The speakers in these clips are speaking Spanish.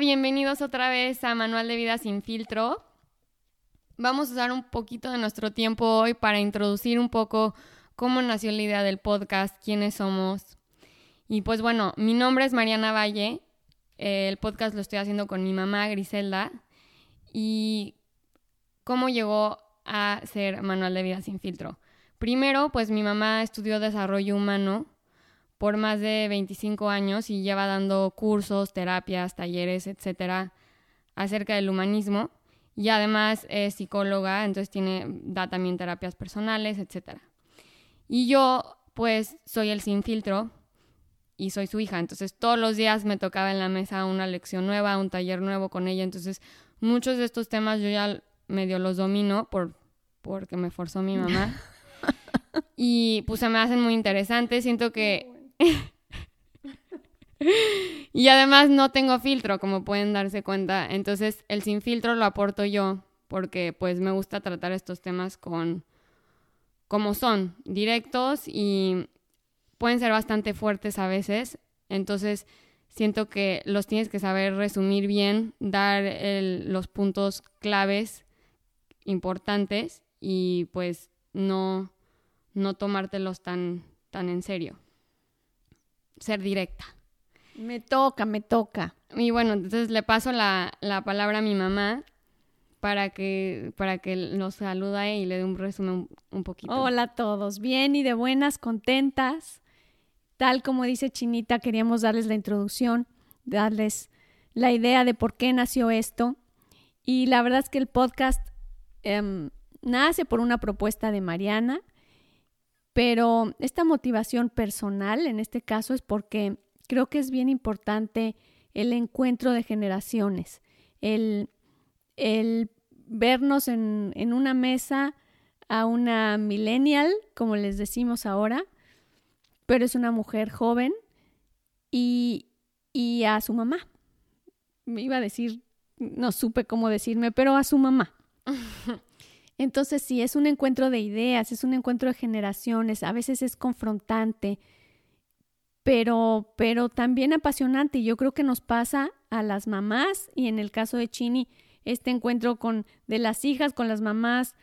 bienvenidos otra vez a Manual de Vida sin filtro. Vamos a usar un poquito de nuestro tiempo hoy para introducir un poco cómo nació la idea del podcast, quiénes somos. Y pues bueno, mi nombre es Mariana Valle. El podcast lo estoy haciendo con mi mamá Griselda. Y cómo llegó a ser Manual de Vida sin filtro. Primero, pues mi mamá estudió desarrollo humano por más de 25 años y lleva dando cursos, terapias, talleres, etcétera, acerca del humanismo. Y además es psicóloga, entonces tiene, da también terapias personales, etcétera. Y yo, pues, soy el sin filtro y soy su hija. Entonces, todos los días me tocaba en la mesa una lección nueva, un taller nuevo con ella. Entonces, muchos de estos temas yo ya medio los domino por, porque me forzó mi mamá. y pues se me hacen muy interesantes. Siento que y además no tengo filtro, como pueden darse cuenta. Entonces el sin filtro lo aporto yo, porque pues me gusta tratar estos temas con como son, directos y pueden ser bastante fuertes a veces. Entonces siento que los tienes que saber resumir bien, dar los puntos claves importantes y pues no, no tomártelos tan, tan en serio ser directa. Me toca, me toca. Y bueno, entonces le paso la, palabra a mi mamá para que, para que nos salude y le dé un resumen un, poquito. Hola a todos, bien y de buenas, contentas. Tal como dice Chinita, queríamos darles la introducción, darles la idea de por qué nació esto. Y la verdad es que el podcast em, nace por una propuesta de Mariana pero esta motivación personal, en este caso, es porque creo que es bien importante el encuentro de generaciones, el, vernos en, una mesa a una millennial, como les decimos ahora, pero es una mujer joven, y, y a su mamá. Me iba a decir, no supe cómo decirme, pero a su mamá. Entonces, sí, es un encuentro de ideas, es un encuentro de generaciones, a veces es confrontante, pero, pero también apasionante. Y yo creo que nos pasa a las mamás y en el caso de Chini, este encuentro con, de las hijas con las mamás,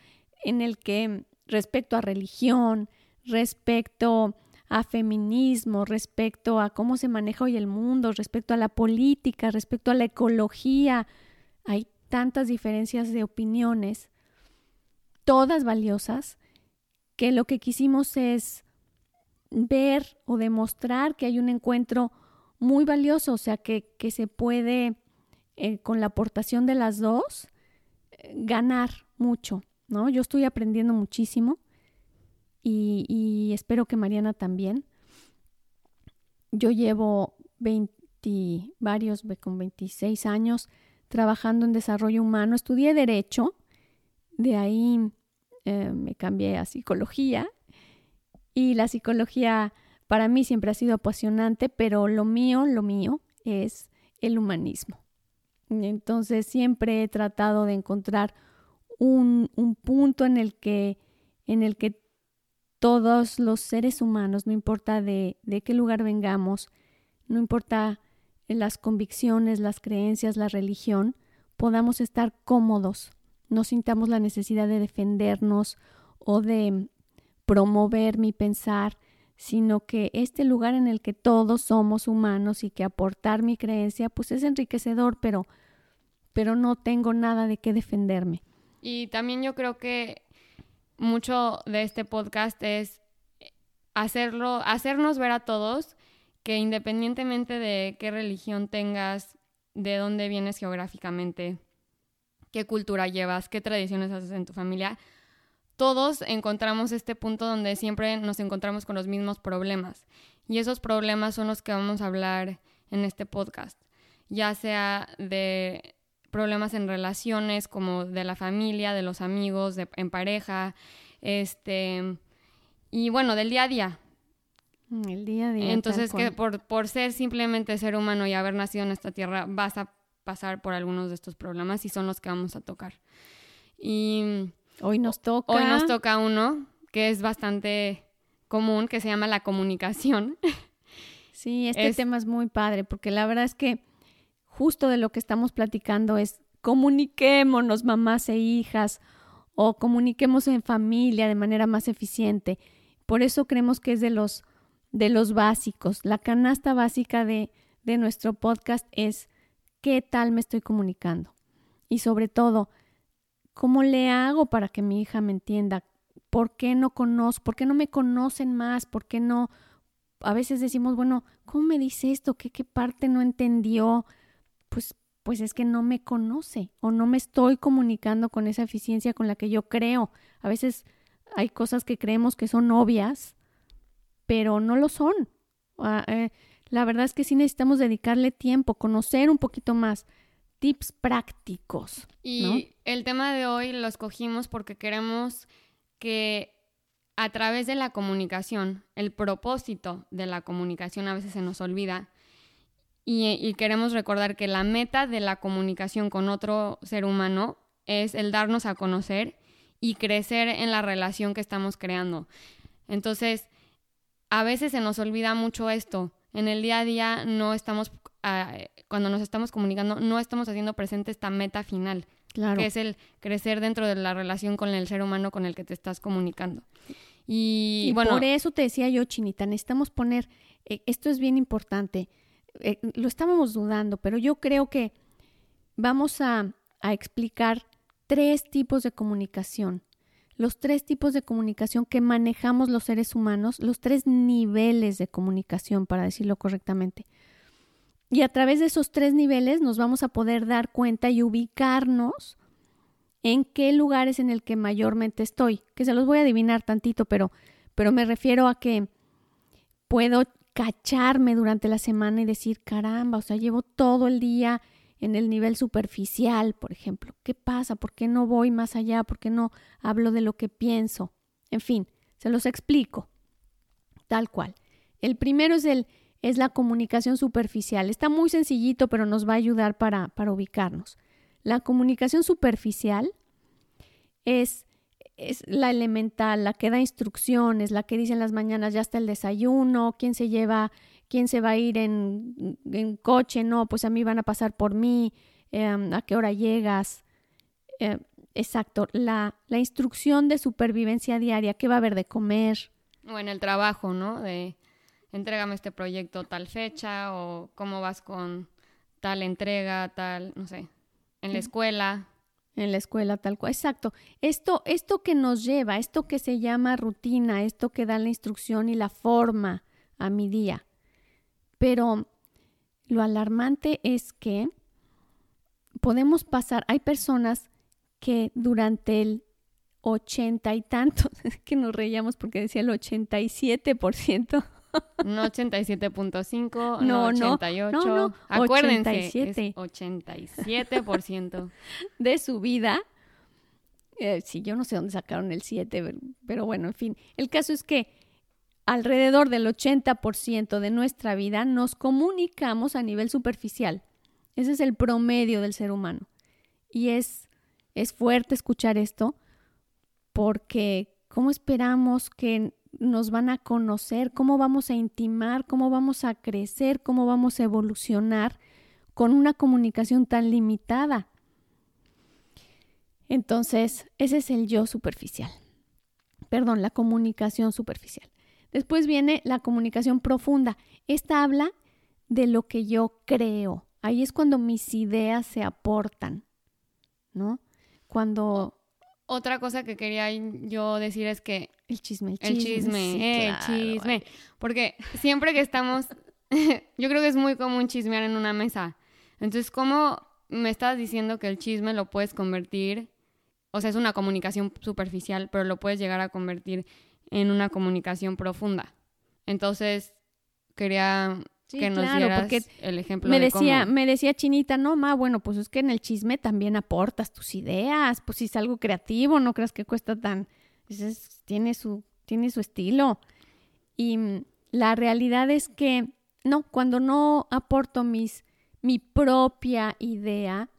en el que respecto a religión, respecto a feminismo, respecto a cómo se maneja hoy el mundo, respecto a la política, respecto a la ecología, hay tantas diferencias de opiniones todas valiosas, que lo que quisimos es ver o demostrar que hay un encuentro muy valioso, o sea, que, se puede, eh, con la aportación de las dos, ganar mucho, ¿no? Yo estoy aprendiendo muchísimo y, y espero que Mariana también. Yo llevo 20, varios, con 26 años trabajando en desarrollo humano, estudié derecho, de ahí eh, me cambié a psicología y la psicología para mí siempre ha sido apasionante, pero lo mío, lo mío es el humanismo. Entonces siempre he tratado de encontrar un, punto en el que, en el que todos los seres humanos, no importa de, de qué lugar vengamos, no importa las convicciones, las creencias, la religión, podamos estar cómodos no sintamos la necesidad de defendernos o de promover mi pensar, sino que este lugar en el que todos somos humanos y que aportar mi creencia pues es enriquecedor, pero pero no tengo nada de qué defenderme. Y también yo creo que mucho de este podcast es hacerlo, hacernos ver a todos que independientemente de qué religión tengas, de dónde vienes geográficamente, qué cultura llevas, qué tradiciones haces en tu familia, todos encontramos este punto donde siempre nos encontramos con los mismos problemas. Y esos problemas son los que vamos a hablar en este podcast, ya sea de problemas en relaciones como de la familia, de los amigos, de, en pareja, este y bueno, del día a día. El día a día. Entonces que por, por ser simplemente ser humano y haber nacido en esta tierra vas a pasar por algunos de estos problemas y son los que vamos a tocar. Y hoy nos toca. Hoy nos toca uno que es bastante común, que se llama la comunicación. Sí, este tema es muy padre porque la verdad es que justo de lo que estamos platicando es comuniquémonos mamás e hijas o comuniquemos en familia de manera más eficiente. Por eso creemos que es de los de los básicos. La canasta básica de, de nuestro podcast es qué tal me estoy comunicando. Y sobre todo, ¿cómo le hago para que mi hija me entienda? ¿Por qué no conozco? ¿Por qué no me conocen más? ¿Por qué no? A veces decimos, bueno, ¿cómo me dice esto? ¿Qué, qué parte no entendió? Pues, pues es que no me conoce o no me estoy comunicando con esa eficiencia con la que yo creo. A veces hay cosas que creemos que son obvias, pero no lo son. Ah, eh, la verdad es que sí necesitamos dedicarle tiempo, conocer un poquito más, tips prácticos. Y el tema de hoy lo escogimos porque queremos que a través de la comunicación, el propósito de la comunicación a veces se nos olvida y, queremos recordar que la meta de la comunicación con otro ser humano es el darnos a conocer y crecer en la relación que estamos creando. Entonces, a veces se nos olvida mucho esto. En el día a día no estamos, ah, cuando nos estamos comunicando, no estamos haciendo presente esta meta final, que es el crecer dentro de la relación con el ser humano con el que te estás comunicando. Y, bueno, por eso te decía yo, Chinita, necesitamos poner, eh, esto es bien importante, eh, lo estábamos dudando, pero yo creo que vamos a, a explicar tres tipos de comunicación los tres tipos de comunicación que manejamos los seres humanos, los tres niveles de comunicación, para decirlo correctamente. Y a través de esos tres niveles nos vamos a poder dar cuenta y ubicarnos en qué lugares en el que mayormente estoy, que se los voy a adivinar tantito, pero, pero me refiero a que puedo cacharme durante la semana y decir, caramba, o sea, llevo todo el día en el nivel superficial, por ejemplo. ¿Qué pasa? ¿Por qué no voy más allá? ¿Por qué no hablo de lo que pienso? En fin, se los explico. Tal cual. El primero es, el, es la comunicación superficial. Está muy sencillito, pero nos va a ayudar para, para ubicarnos. La comunicación superficial es, es la elemental, la que da instrucciones, la que dice en las mañanas ya está el desayuno, quién se lleva quién se va a ir en, coche, no, pues a mí van a pasar por mí, em, a qué hora llegas. Eh, exacto, la, la instrucción de supervivencia diaria, qué va a haber de comer. O en el trabajo, ¿no? De entrégame este proyecto tal fecha o cómo vas con tal entrega, tal, no sé, en la escuela. En la escuela, tal cual. Exacto. Esto, esto que nos lleva, esto que se llama rutina, esto que da la instrucción y la forma a mi día. Pero lo alarmante es que podemos pasar, hay personas que durante el ochenta y tantos, que nos reíamos porque decía el 87%. No 87.5, no, 88. No, no, Acuérdense, 87. 87% de su vida. Eh, sí, yo no sé dónde sacaron el 7, pero bueno, en fin. El caso es que alrededor del 80% de nuestra vida nos comunicamos a nivel superficial. Ese es el promedio del ser humano. Y es, es fuerte escuchar esto porque ¿cómo esperamos que nos van a conocer? ¿Cómo vamos a intimar? ¿Cómo vamos a crecer? ¿Cómo vamos a evolucionar con una comunicación tan limitada? Entonces, ese es el yo superficial. Perdón, la comunicación superficial. Después viene la comunicación profunda. Esta habla de lo que yo creo. Ahí es cuando mis ideas se aportan, ¿no? Cuando... Otra cosa que quería yo decir es que... El chisme, el chisme. El chisme, el chisme. Porque siempre que estamos... yo creo que es muy común chismear en una mesa. Entonces, ¿cómo me estás diciendo que el chisme lo puedes convertir? O sea, es una comunicación superficial, pero lo puedes llegar a convertir en una comunicación profunda. Entonces, quería que nos dieras el ejemplo me de decía me decía Chinita no ma bueno pues es que en el chisme también aportas tus ideas pues si es algo creativo no creas que cuesta tan tiene su tiene su estilo y mm, la realidad es que no cuando no aporto mis mi propia idea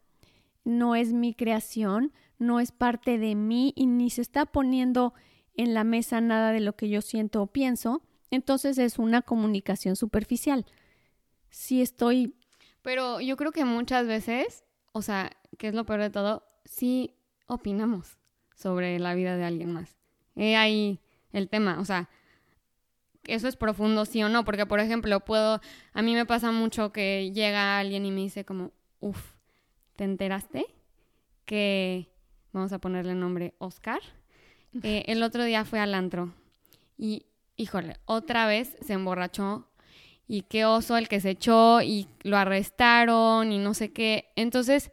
no es mi creación no es parte de mí y ni se está poniendo en la mesa nada de lo que yo siento o pienso, entonces es una comunicación superficial. Si estoy... Pero yo creo que muchas veces, o sea, que es lo peor de todo, sí opinamos sobre la vida de alguien más. He ahí el tema, o sea, eso es profundo, sí o no, porque por ejemplo, puedo, a mí me pasa mucho que llega alguien y me dice como, uff, ¿te enteraste? Que, vamos a ponerle nombre, Oscar. Eh, el otro día fue al antro y, híjole, otra vez se emborrachó y qué oso el que se echó y lo arrestaron y no sé qué. Entonces,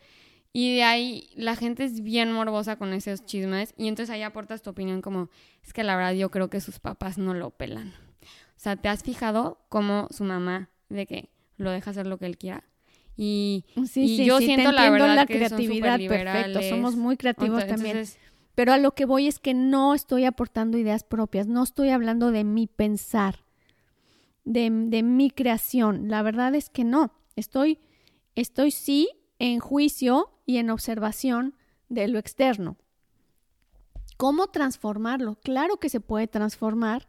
y de ahí la gente es bien morbosa con esos chismes y entonces ahí aportas tu opinión como, es que la verdad yo creo que sus papás no lo pelan. O sea, ¿te has fijado cómo su mamá de que lo deja hacer lo que él quiera? Y, sí, yo siento la verdad la creatividad, perfecto, somos muy creativos también. Pero a lo que voy es que no estoy aportando ideas propias, no estoy hablando de mi pensar, de, de mi creación. La verdad es que no. Estoy, estoy sí en juicio y en observación de lo externo. ¿Cómo transformarlo? Claro que se puede transformar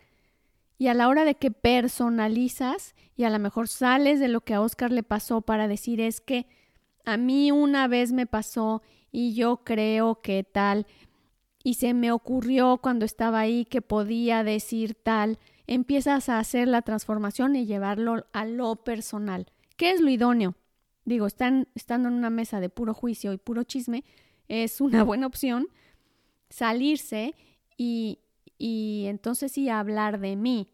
y a la hora de que personalizas y a lo mejor sales de lo que a Oscar le pasó para decir es que a mí una vez me pasó y yo creo que tal y se me ocurrió cuando estaba ahí que podía decir tal, empiezas a hacer la transformación y llevarlo a lo personal. ¿Qué es lo idóneo? digo, están, estando en una mesa de puro juicio y puro chisme, es una buena opción salirse y, y entonces sí hablar de mí.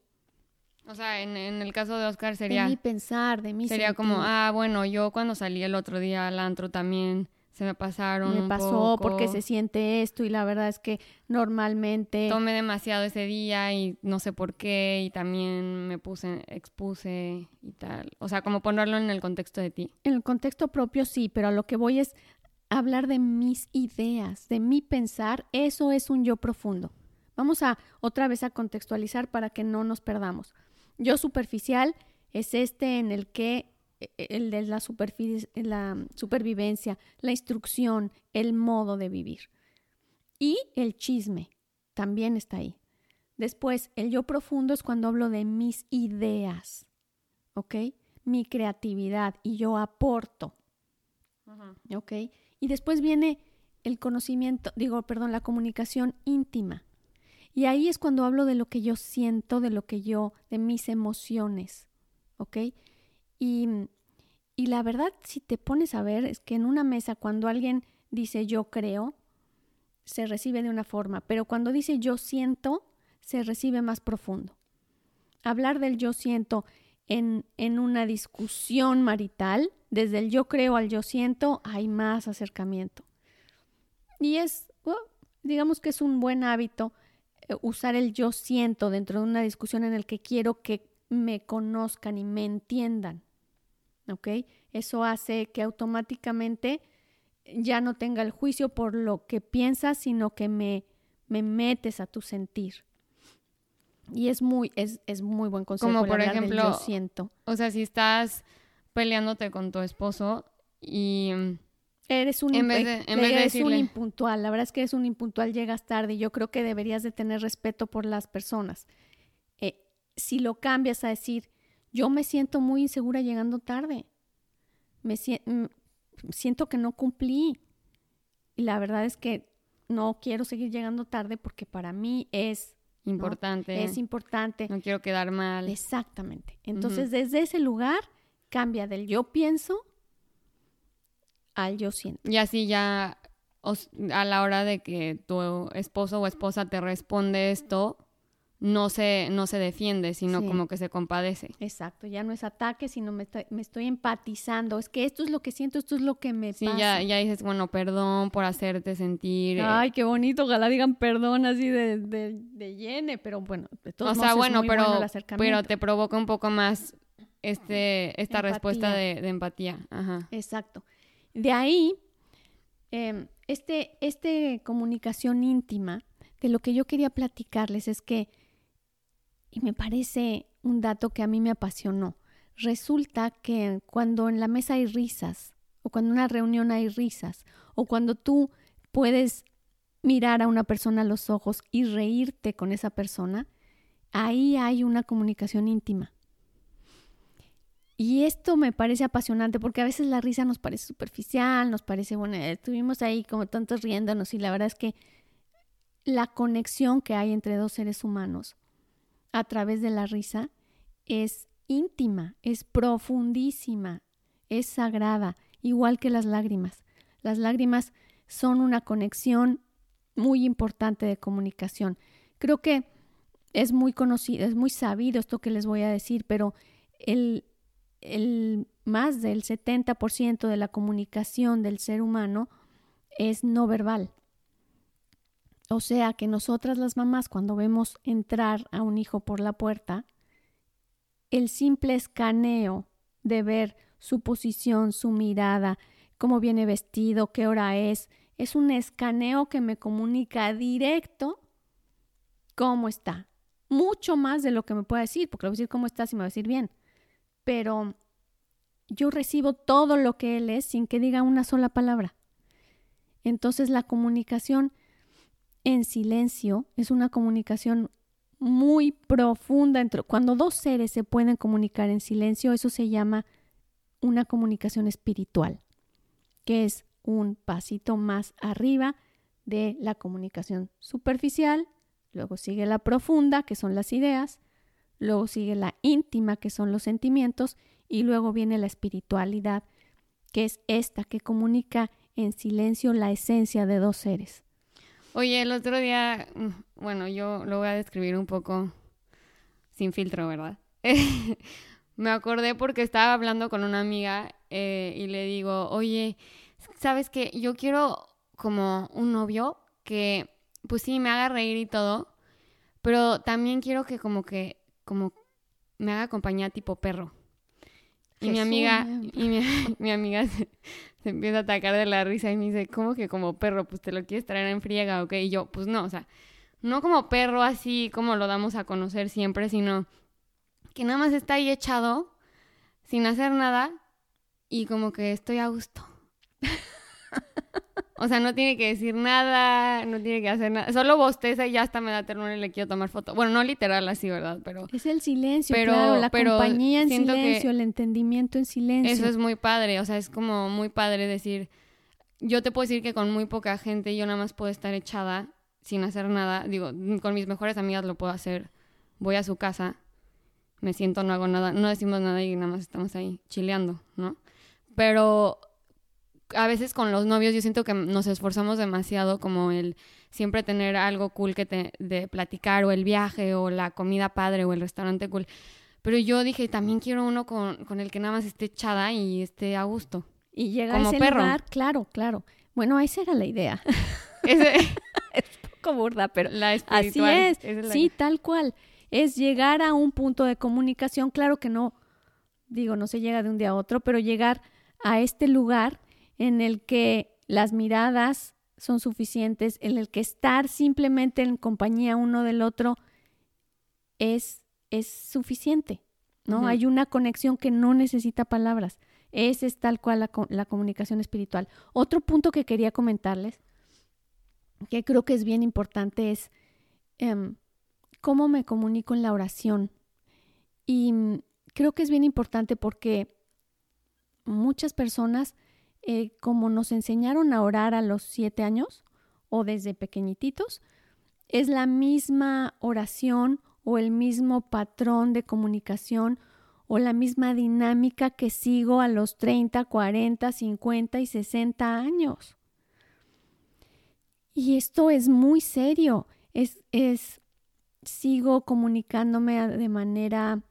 O sea, en, en, el caso de Oscar sería... De mi pensar, de mí Sería como, ah, bueno, yo cuando salí el otro día al antro también se me pasaron. Me pasó porque se siente esto y la verdad es que normalmente... Tomé demasiado ese día y no sé por qué y también me puse, expuse y tal. O sea, como ponerlo en el contexto de ti. En el contexto propio sí, pero a lo que voy es hablar de mis ideas, de mi pensar, eso es un yo profundo. Vamos a otra vez a contextualizar para que no nos perdamos. Yo superficial es este en el que el de la, la supervivencia, la instrucción, el modo de vivir. Y el chisme también está ahí. Después, el yo profundo es cuando hablo de mis ideas, ¿ok? Mi creatividad y yo aporto, ¿ok? Y después viene el conocimiento, digo, perdón, la comunicación íntima. Y ahí es cuando hablo de lo que yo siento, de lo que yo, de mis emociones, ¿ok? Y, la verdad, si te pones a ver, es que en una mesa cuando alguien dice yo creo, se recibe de una forma, pero cuando dice yo siento, se recibe más profundo. Hablar del yo siento en, en una discusión marital, desde el yo creo al yo siento, hay más acercamiento. Y es, oh, digamos que es un buen hábito eh, usar el yo siento dentro de una discusión en el que quiero que me conozcan y me entiendan. ¿Ok? Eso hace que automáticamente ya no tenga el juicio por lo que piensas, sino que me, me metes a tu sentir. Y es muy, es, es muy buen consejo. Como por ejemplo, yo siento. O sea, si estás peleándote con tu esposo y eres un, en vez de, eres un impuntual, la verdad es que eres un impuntual, llegas tarde y yo creo que deberías de tener respeto por las personas. Eh, si lo cambias a decir, yo me siento muy insegura llegando tarde. Me mm, siento que no cumplí. Y la verdad es que no quiero seguir llegando tarde porque para mí es importante. Es importante. No quiero quedar mal. Exactamente. Entonces, desde ese lugar cambia del yo pienso al yo siento. Y así ya a la hora de que tu esposo o esposa te responde esto, no se, no se defiende, sino como que se compadece. Exacto, ya no es ataque, sino me estoy, me estoy empatizando. Es que esto es lo que siento, esto es lo que me sí, ya, ya dices, bueno, perdón por hacerte sentir. Eh". Ay, qué bonito, ojalá digan perdón así de, de, de llene, pero bueno, de todos O sea, bueno, pero, pero te provoca un poco más este, esta respuesta de, de, empatía. Ajá. Exacto. De ahí, eh, este, este comunicación íntima, de lo que yo quería platicarles es que y me parece un dato que a mí me apasionó. Resulta que cuando en la mesa hay risas, o cuando en una reunión hay risas, o cuando tú puedes mirar a una persona a los ojos y reírte con esa persona, ahí hay una comunicación íntima. y esto me parece apasionante porque a veces la risa nos parece superficial, nos parece, bueno, estuvimos ahí como tantos riéndonos y la verdad es que la conexión que hay entre dos seres humanos a través de la risa es íntima, es profundísima, es sagrada, igual que las lágrimas. Las lágrimas son una conexión muy importante de comunicación. Creo que es muy conocido, es muy sabido esto que les voy a decir, pero el, el más del 70% de la comunicación del ser humano es no verbal. O sea que nosotras las mamás cuando vemos entrar a un hijo por la puerta, el simple escaneo de ver su posición, su mirada, cómo viene vestido, qué hora es, es un escaneo que me comunica directo cómo está. Mucho más de lo que me pueda decir, porque le voy a decir cómo estás y me va a decir bien. Pero yo recibo todo lo que él es sin que diga una sola palabra. Entonces la comunicación en silencio es una comunicación muy profunda. Entre, cuando dos seres se pueden comunicar en silencio, eso se llama una comunicación espiritual, que es un pasito más arriba de la comunicación superficial, luego sigue la profunda, que son las ideas, luego sigue la íntima, que son los sentimientos, y luego viene la espiritualidad, que es esta que comunica en silencio la esencia de dos seres. Oye, el otro día, mm, bueno, yo lo voy a describir un poco sin filtro, ¿verdad? Me acordé porque estaba hablando con una amiga eh, y le digo, oye, sabes que yo quiero como un novio que, pues sí, me haga reír y todo, pero también quiero que como que, como me haga compañía tipo perro. Y mi amiga, y mi, amiga se, empieza a atacar de la risa y me dice, ¿cómo que como perro? Pues te lo quieres traer en friega, ¿ok? Y yo, pues no, o sea, no como perro así como lo damos a conocer siempre, sino que nada más está ahí echado, sin hacer nada, y como que estoy a gusto. O sea, no tiene que decir nada, no tiene que hacer nada. Solo bosteza y ya hasta me da ternura y le quiero tomar foto. Bueno, no literal así, ¿verdad? Pero es el silencio, pero, claro, la compañía en silencio, el entendimiento en silencio. Eso es muy padre, o sea, es como muy padre decir, yo te puedo decir que con muy poca gente yo nada más puedo estar echada sin hacer nada. Digo, con mis mejores amigas lo puedo hacer. Voy a su casa, me siento, no hago nada, no decimos nada y nada más estamos ahí chileando, ¿no? Pero a veces con los novios yo siento que nos esforzamos demasiado como el siempre tener algo cool que te, de platicar o el viaje o la comida padre o el restaurante cool. Pero yo dije, también quiero uno con, el que nada más esté echada y esté a gusto. Y llega como a ese perro. lugar, claro, claro. Bueno, esa era la idea. es poco burda, pero así es. sí, tal cual. Es llegar a un punto de comunicación, claro que no, digo, no se llega de un día a otro, pero llegar a este lugar en el que las miradas son suficientes, en el que estar simplemente en compañía uno del otro es, es suficiente, ¿no? Hay una conexión que no necesita palabras. Esa es tal cual la, comunicación espiritual. Otro punto que quería comentarles, que creo que es bien importante, es em, cómo me comunico en la oración. Y mm, creo que es bien importante porque muchas personas eh, como nos enseñaron a orar a los siete años o desde pequeñititos, es la misma oración o el mismo patrón de comunicación o la misma dinámica que sigo a los 30, 40, 50 y 60 años. Y esto es muy serio. Es, es, sigo comunicándome de manera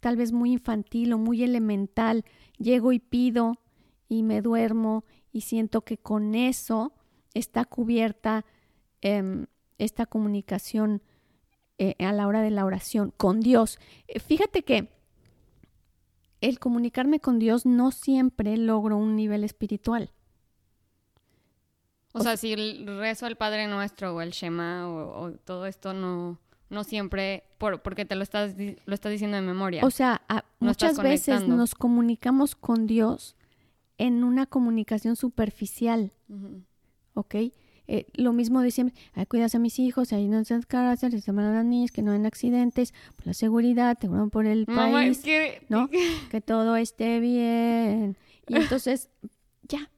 tal vez muy infantil o muy elemental. Llego y pido, y me duermo y siento que con eso está cubierta em, esta comunicación eh, a la hora de la oración con Dios. Eh, fíjate que el comunicarme con Dios no siempre logro un nivel espiritual. O, sea, si el rezo al Padre Nuestro o el Shema o, todo esto no, no siempre, por, porque te lo estás, lo estás diciendo de memoria. O sea, muchas veces nos comunicamos con Dios en una comunicación superficial, ¿ok? eh, lo mismo de siempre, ay, cuidas a mis hijos, ahí no se cárcel, se a las niñas, que no hayan accidentes, por la seguridad, te por el país, que... ¿no? que todo esté bien. Y entonces, ya,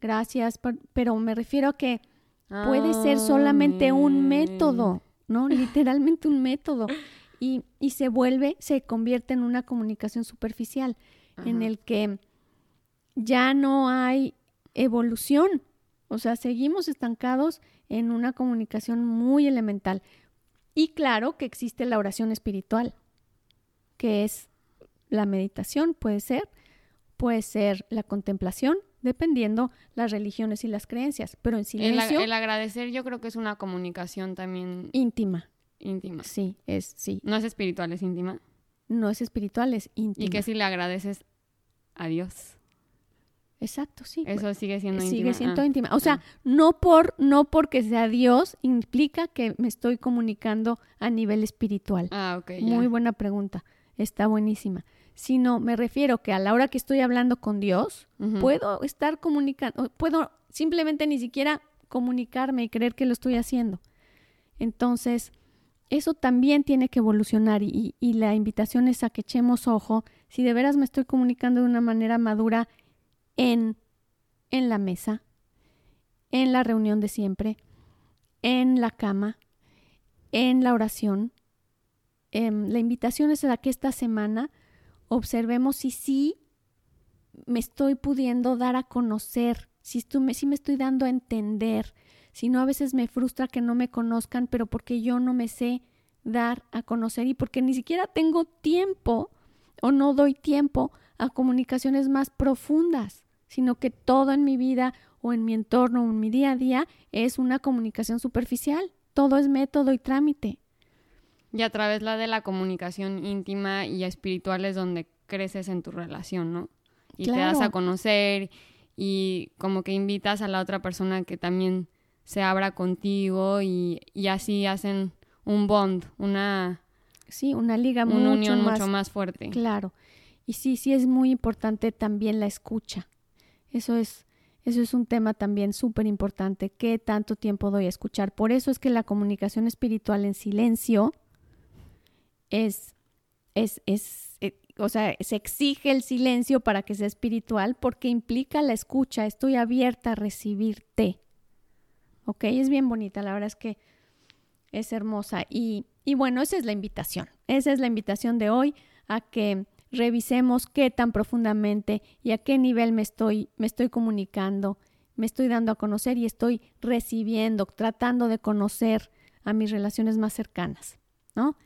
gracias, pero me refiero a que puede ser solamente un método, ¿no? Literalmente un método. Y, y se vuelve, se convierte en una comunicación superficial, en el que ya no hay evolución. O sea, seguimos estancados en una comunicación muy elemental. Y claro que existe la oración espiritual, que es la meditación, puede ser, puede ser la contemplación, dependiendo las religiones y las creencias, pero en silencio. El, agradecer yo creo que es una comunicación también íntima. Íntima. Sí, es sí. No es espiritual, es íntima. No es espiritual, es íntima. Y que si le agradeces a Dios. Exacto, sí. Eso sigue siendo íntima. Sigue siendo ah. íntima. O sea, ah. no por no porque sea Dios implica que me estoy comunicando a nivel espiritual. Ah, ok. Muy buena pregunta. Está buenísima. Sino me refiero que a la hora que estoy hablando con Dios, puedo estar comunicando, puedo simplemente ni siquiera comunicarme y creer que lo estoy haciendo. Entonces, eso también tiene que evolucionar y, y la invitación es a que echemos ojo si de veras me estoy comunicando de una manera madura en, en la mesa, en la reunión de siempre, en la cama, en la oración. Em, la invitación es a que esta semana observemos si sí me estoy pudiendo dar a conocer, si, me, si me estoy dando a entender, si no a veces me frustra que no me conozcan, pero porque yo no me sé dar a conocer y porque ni siquiera tengo tiempo o no doy tiempo a comunicaciones más profundas, sino que todo en mi vida o en mi entorno o en mi día a día es una comunicación superficial. Todo es método y trámite. Y a través la de la comunicación íntima y espiritual es donde creces en tu relación, ¿no? Y te das a conocer y como que invitas a la otra persona que también se abra contigo y, así hacen un bond, una... Sí, una liga una unión mucho más fuerte. Claro. Y sí, sí es muy importante también la escucha. Eso es, eso es un tema también súper importante. ¿Qué tanto tiempo doy a escuchar? Por eso es que la comunicación espiritual en silencio es, es, es, eh, o sea, se exige el silencio para que sea espiritual porque implica la escucha. Estoy abierta a recibirte. ¿Ok? Es bien bonita, la verdad es que es hermosa. Y, y bueno, esa es la invitación. Esa es la invitación de hoy a que revisemos qué tan profundamente y a qué nivel me estoy, me estoy comunicando, me estoy dando a conocer y estoy recibiendo, tratando de conocer a mis relaciones más cercanas, ¿no?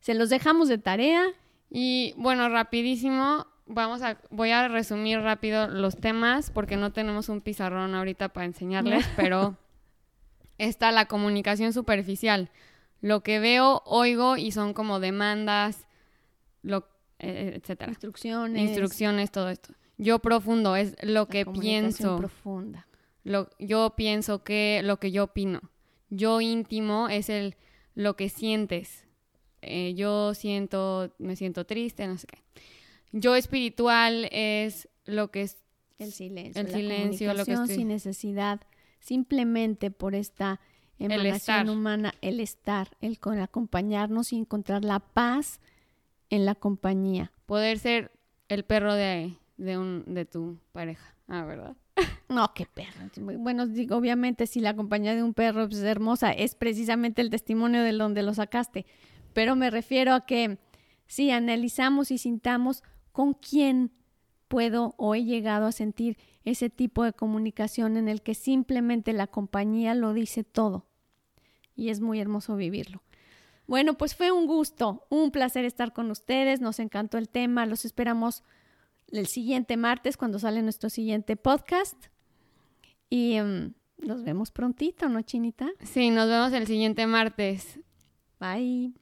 Se los dejamos de tarea. Y bueno, rapidísimo, vamos a, voy a resumir rápido los temas porque no tenemos un pizarrón ahorita para enseñarles, pero está la comunicación superficial. Lo que veo, oigo y son como demandas, lo etcétera. Instrucciones. Instrucciones, todo esto. Yo profundo es lo que pienso. profunda. Lo, yo pienso que lo que yo opino. Yo íntimo es el lo que sientes. Eh, yo siento, me siento triste, no sé qué. Yo espiritual es lo que es el silencio, el silencio, lo que estoy... sin necesidad, simplemente por esta emanación humana, el estar, el con acompañarnos y encontrar la paz en la compañía. Poder ser el perro de, de, un, de tu pareja. Ah, ¿verdad? No, qué perro. Bueno, digo, obviamente si la compañía de un perro es hermosa, es precisamente el testimonio de donde lo sacaste. Pero me refiero a que si analizamos y sintamos con quién puedo o he llegado a sentir ese tipo de comunicación en el que simplemente la compañía lo dice todo. Y es muy hermoso vivirlo. Bueno, pues fue un gusto, un placer estar con ustedes, nos encantó el tema, los esperamos el siguiente martes cuando sale nuestro siguiente podcast y em, nos vemos prontito, ¿no, Chinita? Sí, nos vemos el siguiente martes. Bye.